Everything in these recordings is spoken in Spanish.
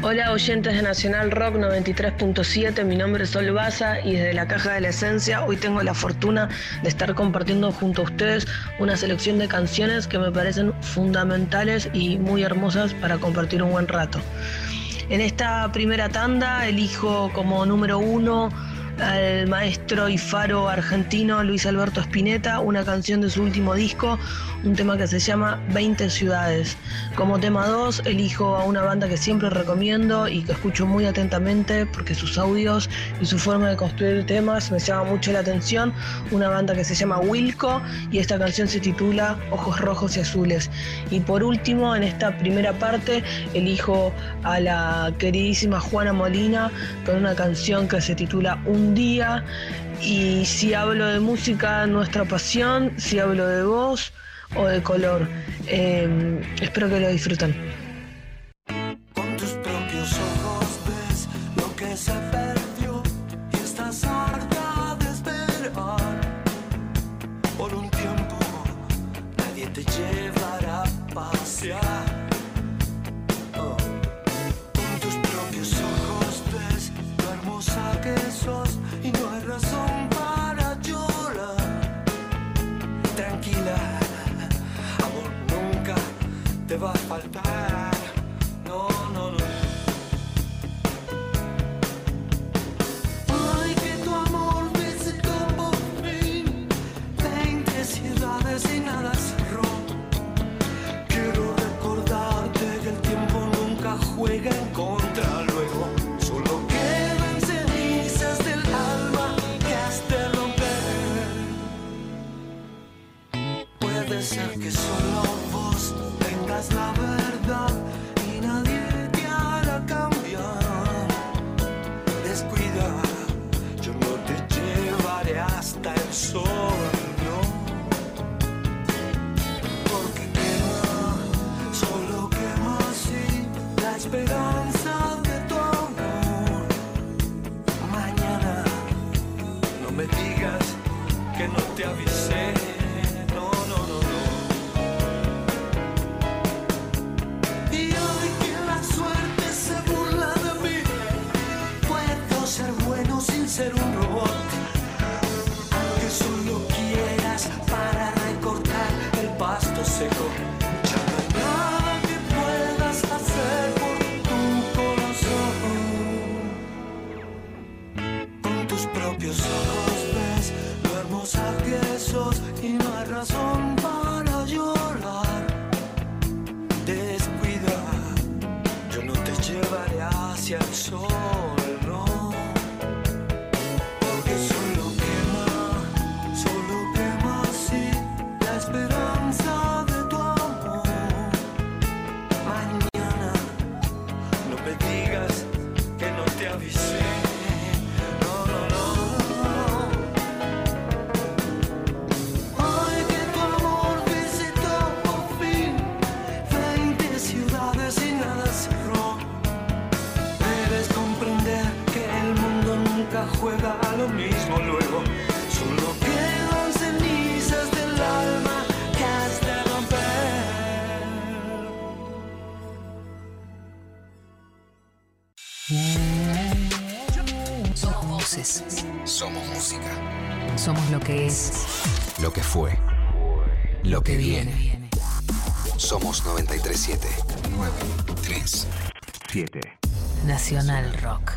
Hola oyentes de Nacional Rock 93.7, mi nombre es Sol Baza y desde la Caja de la Esencia hoy tengo la fortuna de estar compartiendo junto a ustedes una selección de canciones que me parecen fundamentales y muy hermosas para compartir un buen rato. En esta primera tanda elijo como número uno al maestro y faro argentino Luis Alberto Spinetta, una canción de su último disco, un tema que se llama 20 ciudades. Como tema 2 elijo a una banda que siempre recomiendo y que escucho muy atentamente porque sus audios y su forma de construir temas me llama mucho la atención, una banda que se llama Wilco y esta canción se titula Ojos Rojos y Azules. Y por último, en esta primera parte elijo a la queridísima Juana Molina con una canción que se titula Un día y si hablo de música, nuestra pasión, si hablo de voz o de color. Eh, espero que lo disfruten. Con tus propios ojos ves lo que se perdió y estás harta de esperar. Por un tiempo nadie te llevará a pasear. Oh. Con tus propios ojos ves lo hermosa que sos te va a faltar. Te avisé. No, no, no, no. Y hoy que la suerte se burla de mí, puedo ser bueno sin ser un robot. Juega a lo mismo luego. Solo quedan cenizas del alma que has de romper. Somos voces, Somos música. somos lo que es, Lo que fue. Lo que viene. Somos 937. 937. Nacional Rock.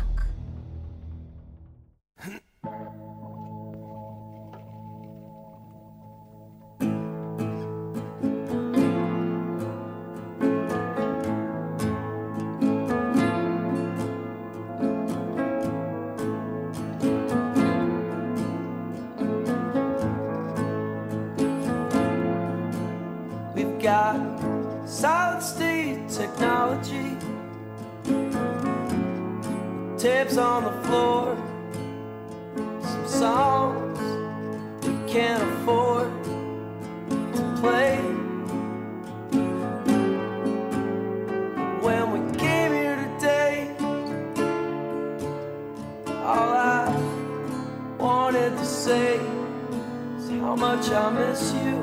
Solid state technology tapes on the floor, some songs we can't afford to play. When we came here today, all I wanted to say is how much I miss you.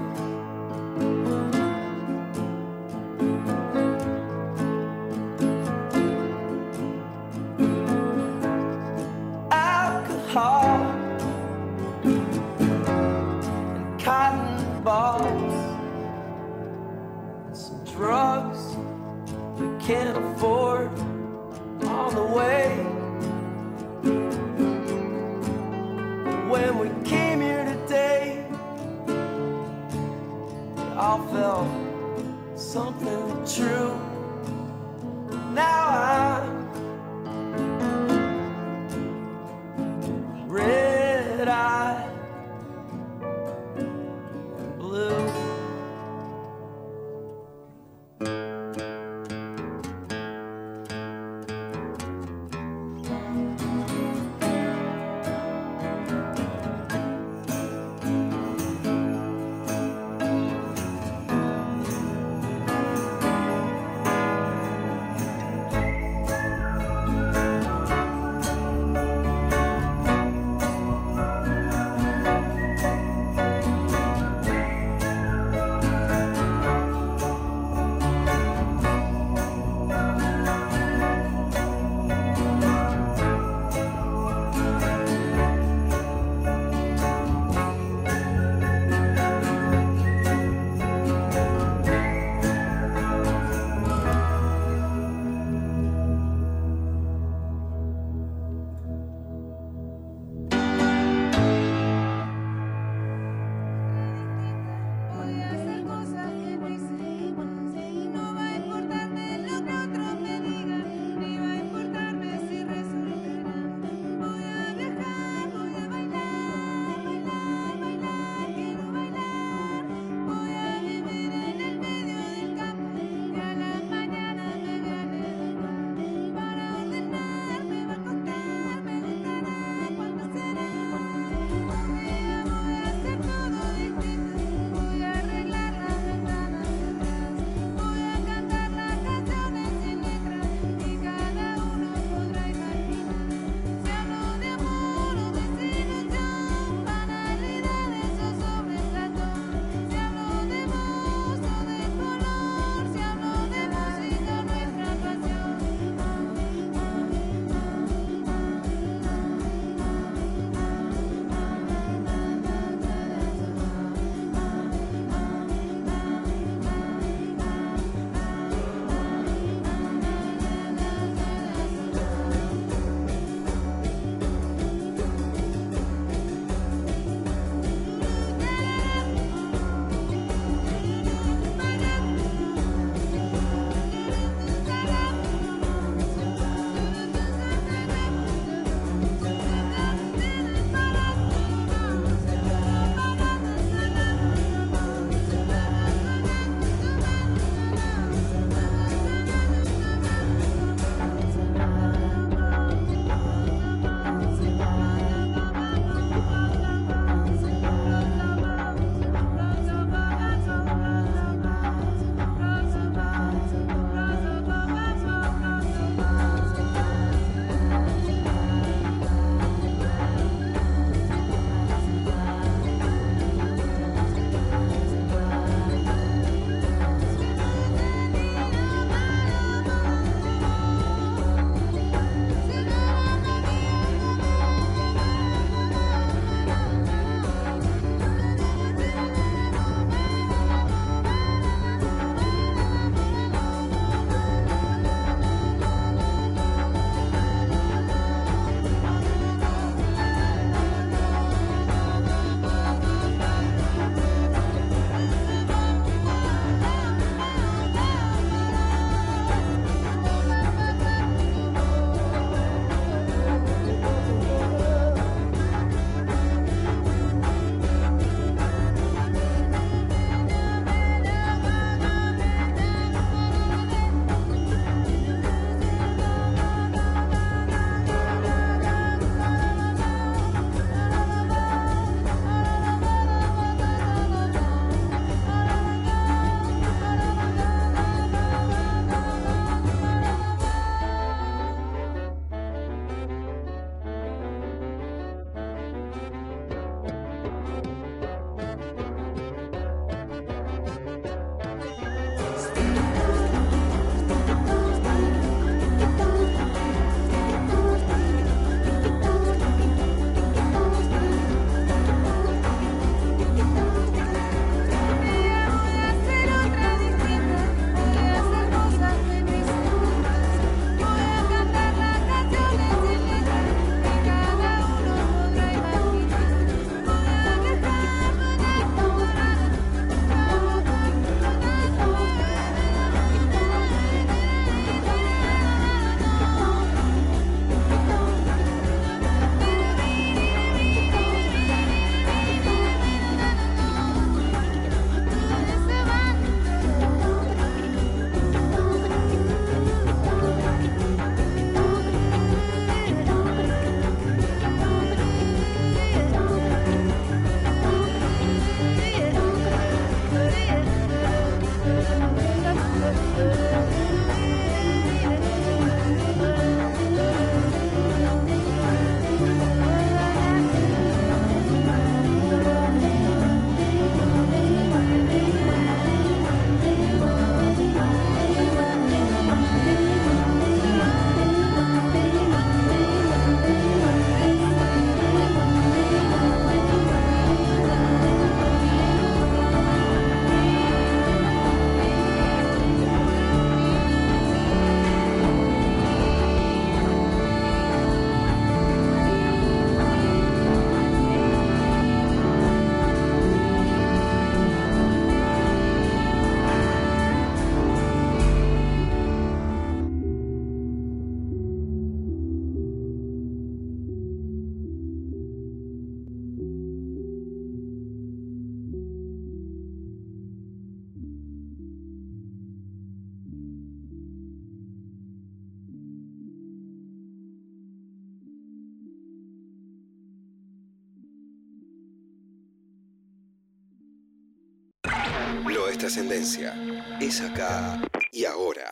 Lo es trascendencia. Es acá y ahora.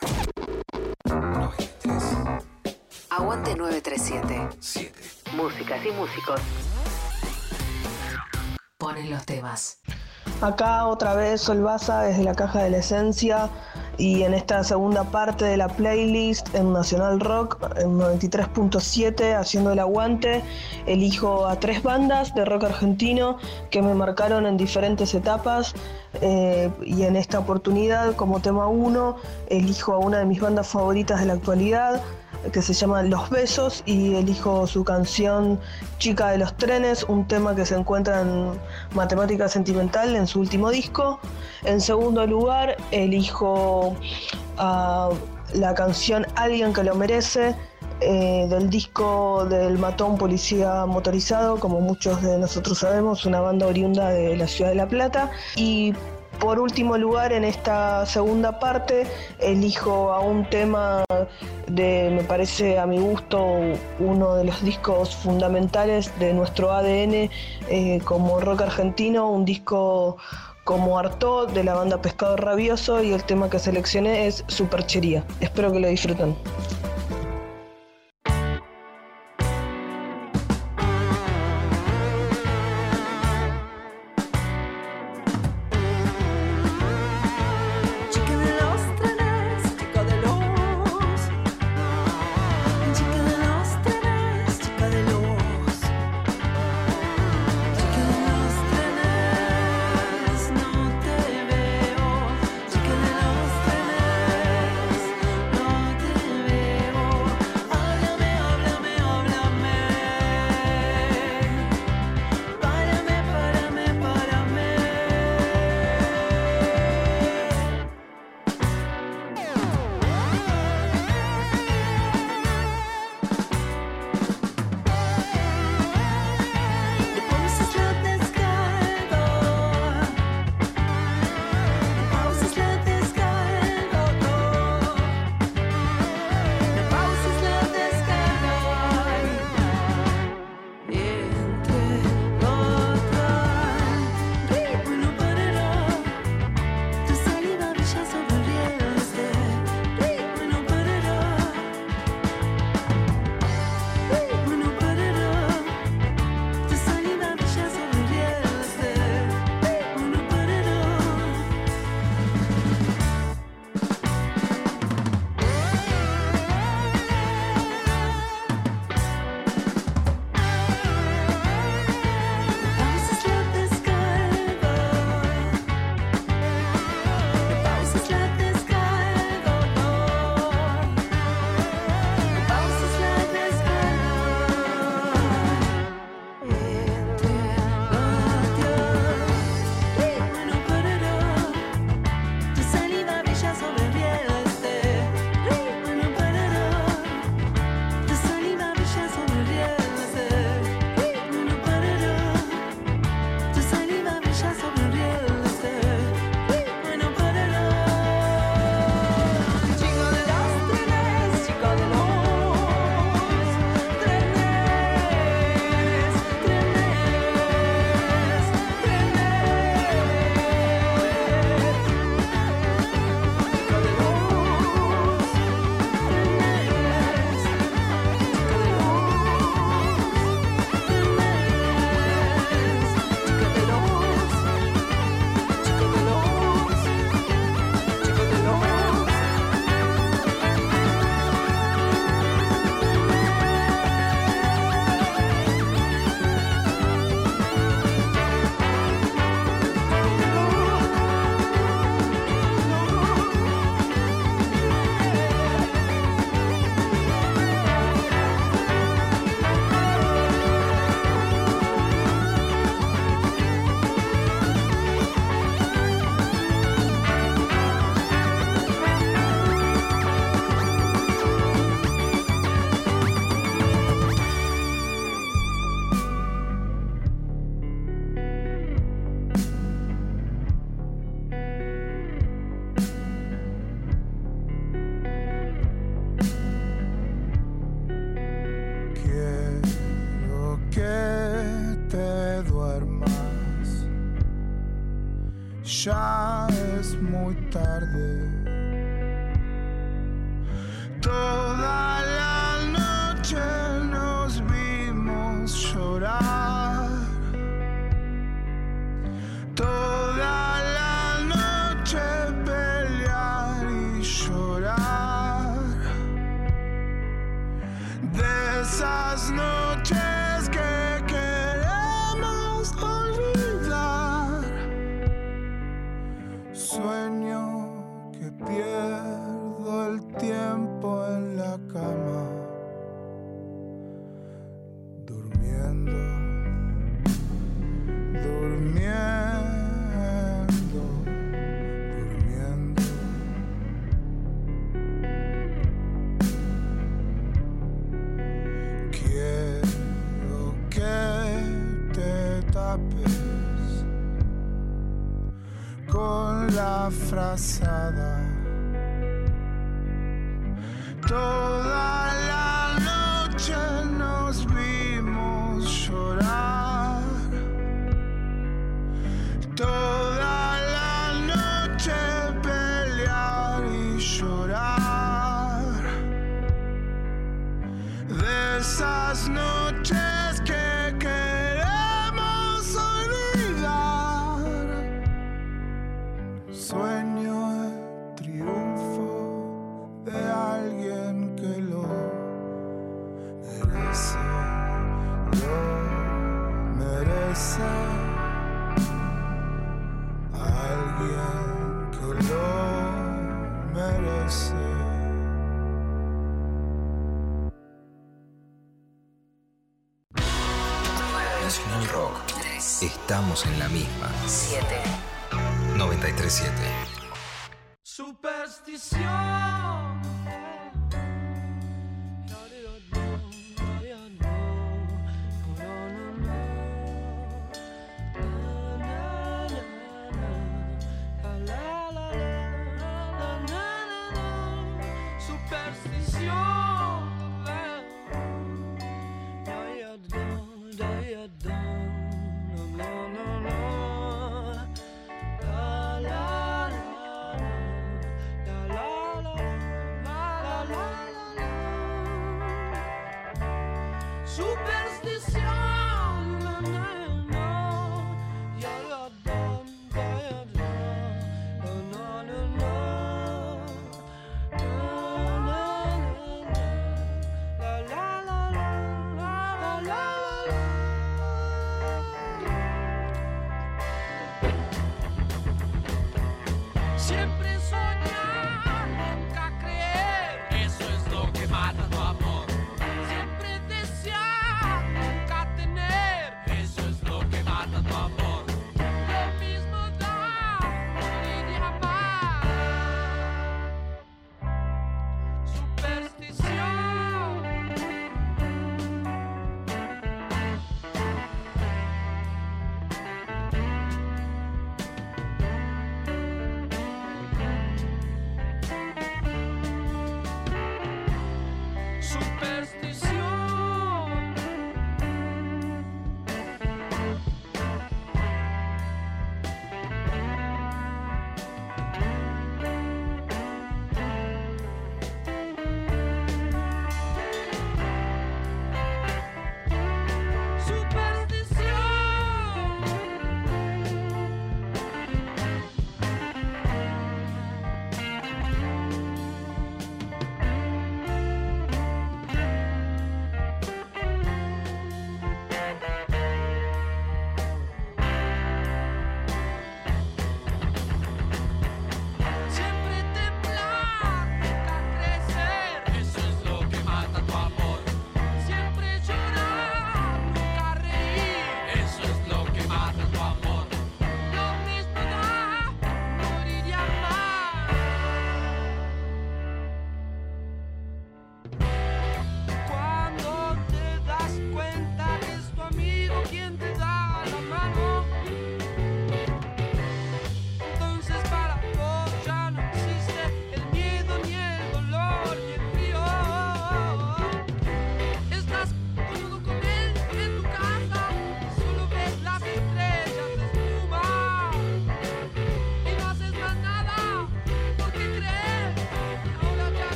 93. Aguante 937. 7. Músicas y músicos. Ponen los temas. Acá otra vez Solvaza desde la caja de la esencia y en esta segunda parte de la playlist en Nacional Rock en 93.7 haciendo el aguante elijo a tres bandas de rock argentino que me marcaron en diferentes etapas eh, y en esta oportunidad como tema uno elijo a una de mis bandas favoritas de la actualidad que se llama Los Besos y elijo su canción Chica de los Trenes, un tema que se encuentra en Matemática Sentimental en su último disco. En segundo lugar, elijo a la canción Alguien que lo merece. eh, del disco del Matón Policía Motorizado, como muchos de nosotros sabemos, una banda oriunda de la ciudad de La Plata. Y por último lugar, en esta segunda parte, elijo a un tema de, me parece a mi gusto, uno de los discos fundamentales de nuestro ADN eh, como rock argentino, un disco como Arto de la banda Pescado Rabioso y el tema que seleccioné es Superchería. Espero que lo disfruten.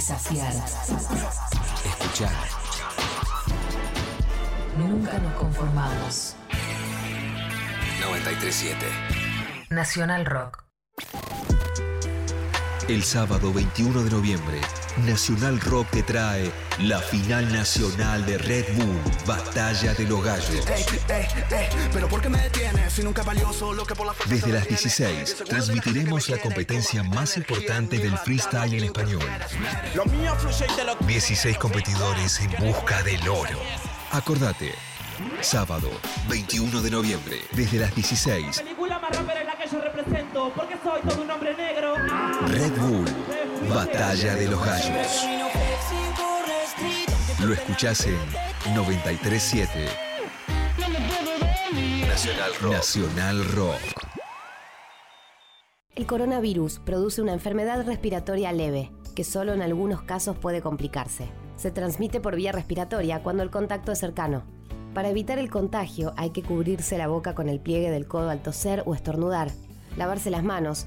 Desafiar. Escuchar. Nunca nos conformamos. 937. Nacional Rock. El sábado 21 de noviembre, Nacional Rock te trae la final nacional de Red Bull, Batalla de los Gallos. Pero ¿por qué me detienes si nunca valió solo que por la fuerza Desde las de la 16 transmitiremos la competencia más importante del freestyle en español. Lo mío fluye y te lo 16 competidores en busca del oro. Acordate, sábado 21 de noviembre, desde las 16, película más rápida es la que yo represento, porque soy todo un hombre negro. Red Bull, Batalla de los Gallos. Lo escuchás en 937 Nacional Rock. Nacional Rock. El coronavirus produce una enfermedad respiratoria leve, que solo en algunos casos puede complicarse. Se transmite por vía respiratoria cuando el contacto es cercano. Para evitar el contagio hay que cubrirse la boca con el pliegue del codo al toser o estornudar, lavarse las manos,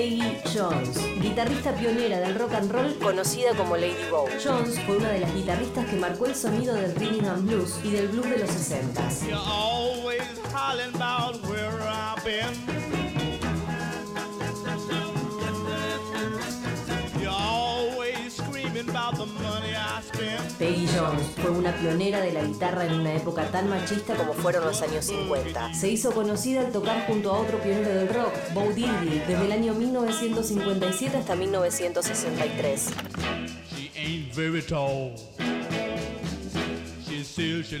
Peggy Jones, guitarrista pionera del rock and roll, conocida como Lady Bow. Jones fue una de las guitarristas que marcó el sonido del rhythm and blues y del blues de los 60. Peggy Jones fue una pionera de la guitarra en una época tan machista como fueron los años 50. Se hizo conocida al tocar junto a otro pionero del rock, Bo Diddley, desde el año 1957 hasta 1963. She ain't very tall. She says she.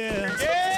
Oh yeah.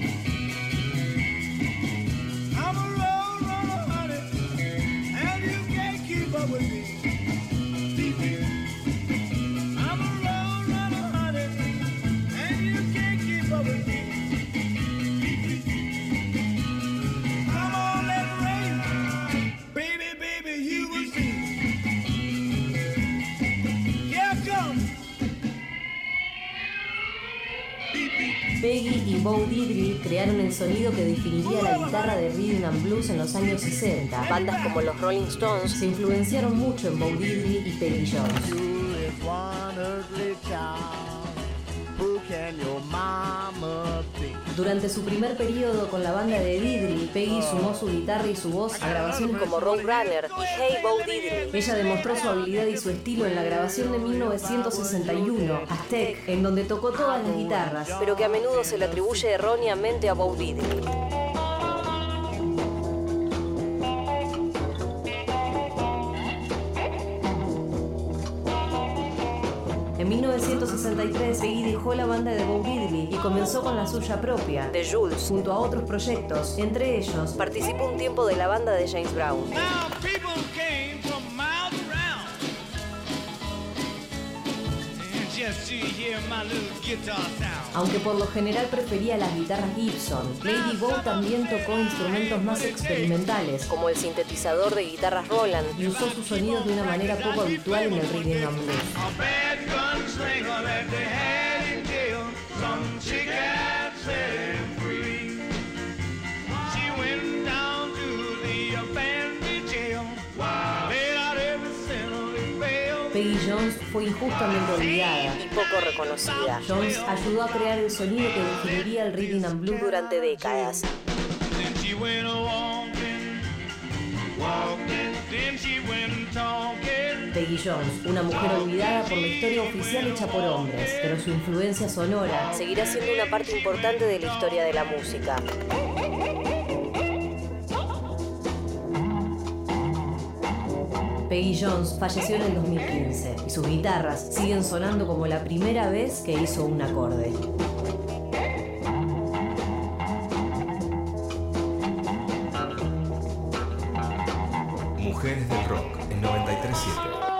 Bo Diddley crearon el sonido que definiría la guitarra de rhythm and blues en los años 60. Bandas como los Rolling Stones se influenciaron mucho en Bo Diddley y Peggy Jones. Durante su primer periodo con la banda de Diddley, Peggy sumó su guitarra y su voz a grabaciones como Roadrunner y Hey Bo Diddley. Ella demostró su habilidad y su estilo en la grabación de 1961, Aztec, en donde tocó todas las guitarras, pero que a menudo se le atribuye erróneamente a Bo Diddley. En 1963, Peggy dejó la banda de Bo Diddley y comenzó con la suya propia, The Jules, junto a otros proyectos. Entre ellos, participó un tiempo de la banda de James Brown. Aunque por lo general prefería las guitarras Gibson, Lady Bo también tocó instrumentos más experimentales, como el sintetizador de guitarras Roland, y usó sus sonidos de una manera poco habitual en el rhythm and blues. Set him free. She went down to the abandoned jail, paid out every cent on his bail. Peggy Jones fue injustamente olvidada y poco reconocida. Jones ayudó a crear el sonido que definiría el rhythm and blues durante décadas. Then she went a walking, walking, then she went Peggy Jones, una mujer olvidada por la historia oficial hecha por hombres, pero su influencia sonora seguirá siendo una parte importante de la historia de la música. Peggy Jones falleció en el 2015 y sus guitarras siguen sonando como la primera vez que hizo un acorde. Mujeres del Rock en 937.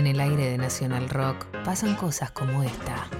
En el aire de Nacional Rock pasan cosas como esta.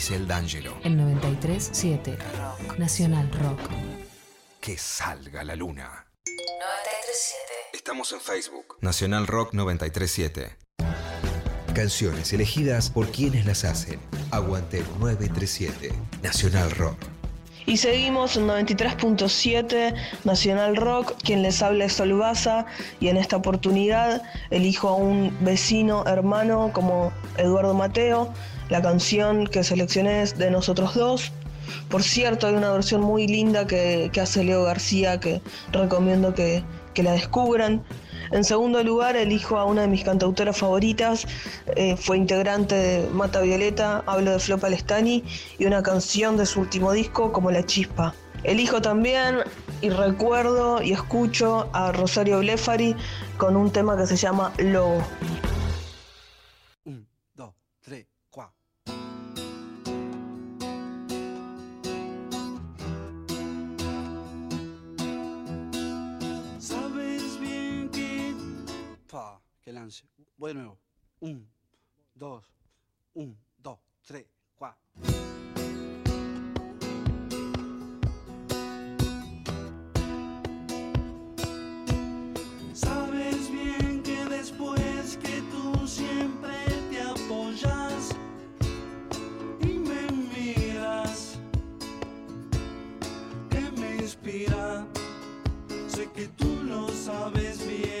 Grisel D'Angelo. En 93.7 Rock. Nacional Rock. Que salga la luna. 93.7. Estamos en Facebook. Nacional Rock 937. Canciones elegidas por quienes las hacen. Aguante el 937. Nacional Rock. Y seguimos en 93.7 Nacional Rock, quien les habla es Solvaza y en esta oportunidad elijo a un vecino hermano como Eduardo Mateo. La canción que seleccioné es de nosotros dos. Por cierto, hay una versión muy linda que, que hace Leo García que recomiendo que, que la descubran. En segundo lugar, elijo a una de mis cantautoras favoritas, eh, fue integrante de Mata Violeta, hablo de Flo Palestani, y una canción de su último disco como La Chispa. Elijo también y recuerdo y escucho a Rosario Blefari con un tema que se llama Lobo. Un, dos, tres, lance. Voy de nuevo. Un, dos, un, dos, tres, cuatro. Sabes bien que después que tú siempre te apoyas y me miras, que me inspira, sé que tú lo sabes bien.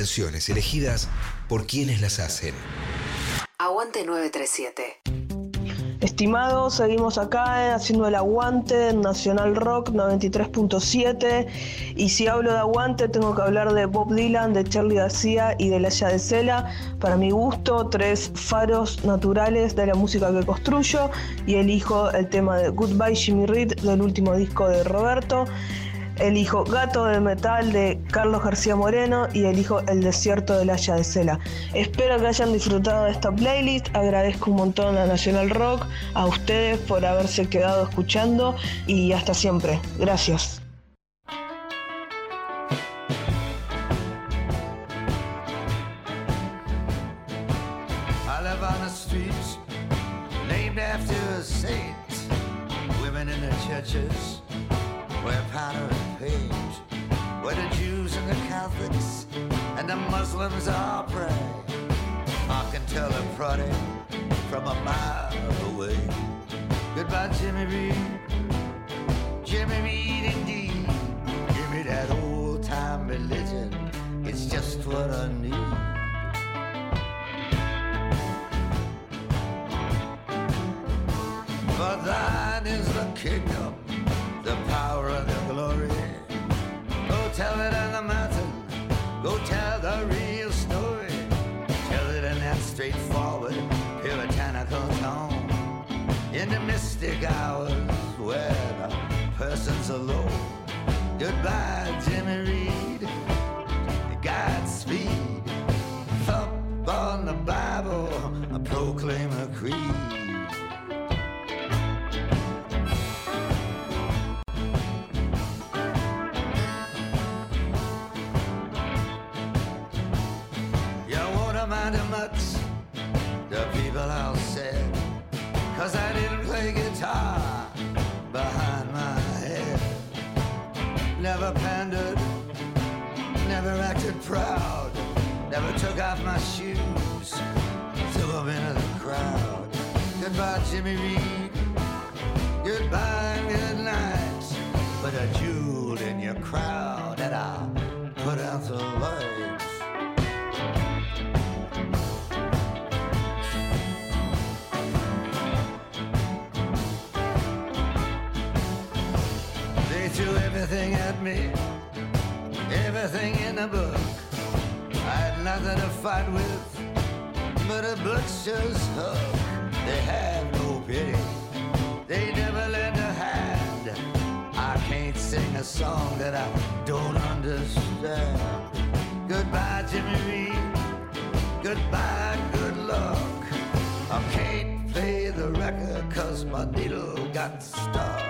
Canciones elegidas por quienes las hacen. Aguante 937. Estimados, seguimos acá eh, haciendo el aguante en Nacional Rock 93.7 y si hablo de aguante tengo que hablar de Bob Dylan, de Charlie García y de La de Cela. Para mi gusto, tres faros naturales de la música que construyo y elijo el tema de Goodbye Jimmy Reed del último disco de Roberto. Elijo Gato de Metal de Carlos García Moreno y elijo El Desierto del Haya de Cela. Espero que hayan disfrutado de esta playlist. Agradezco un montón a Nacional Rock, a ustedes por haberse quedado escuchando y hasta siempre. Gracias. Churches paint. Where the Jews and the Catholics and the Muslims all pray. I can tell a party from a mile away. Goodbye, Jimmy Reed. Jimmy Reed, indeed. Give me that old time religion. It's just what I need. For thine is the kingdom, alone. Goodbye, Jimmy Reed. Godspeed. Thump on the Bible, I proclaim a creed. Never pandered, never acted proud, never took off my shoes, threw them into the crowd. Goodbye, Jimmy Reed, goodbye good night. Put a jewel in your crowd and I'll put out the lights. Me, everything in the book. I had nothing to fight with, but a butcher's hook. They have no pity, they never lend a hand. I can't sing a song that I don't understand. Goodbye, Jimmy Reed. Goodbye, good luck. I can't play the record cause my needle got stuck.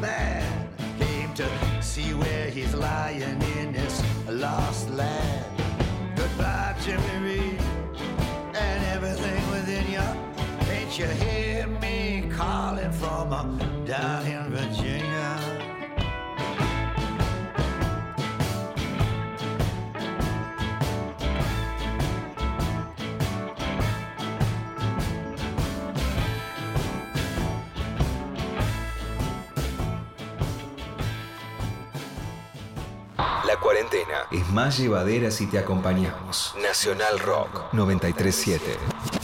man. Came to see where he's lying in this lost land. Goodbye, Jimmy Reed, and everything within you. Ain't you hear me calling from down in es más llevadera si te acompañamos. Nacional Rock 937.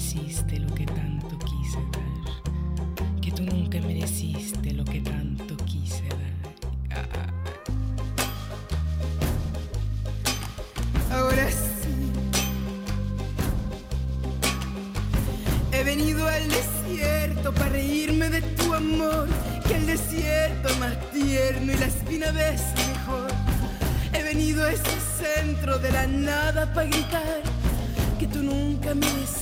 mereciste lo que tanto quise dar, que tú nunca mereciste lo que tanto quise dar. Ah, ah, ah. Ahora sí, he venido al desierto para reírme de tu amor, que el desierto más tierno y la espina ves mejor. He venido a ese centro de la nada para gritar que tú nunca mereciste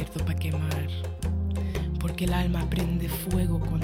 desierto para quemar, porque el alma prende fuego con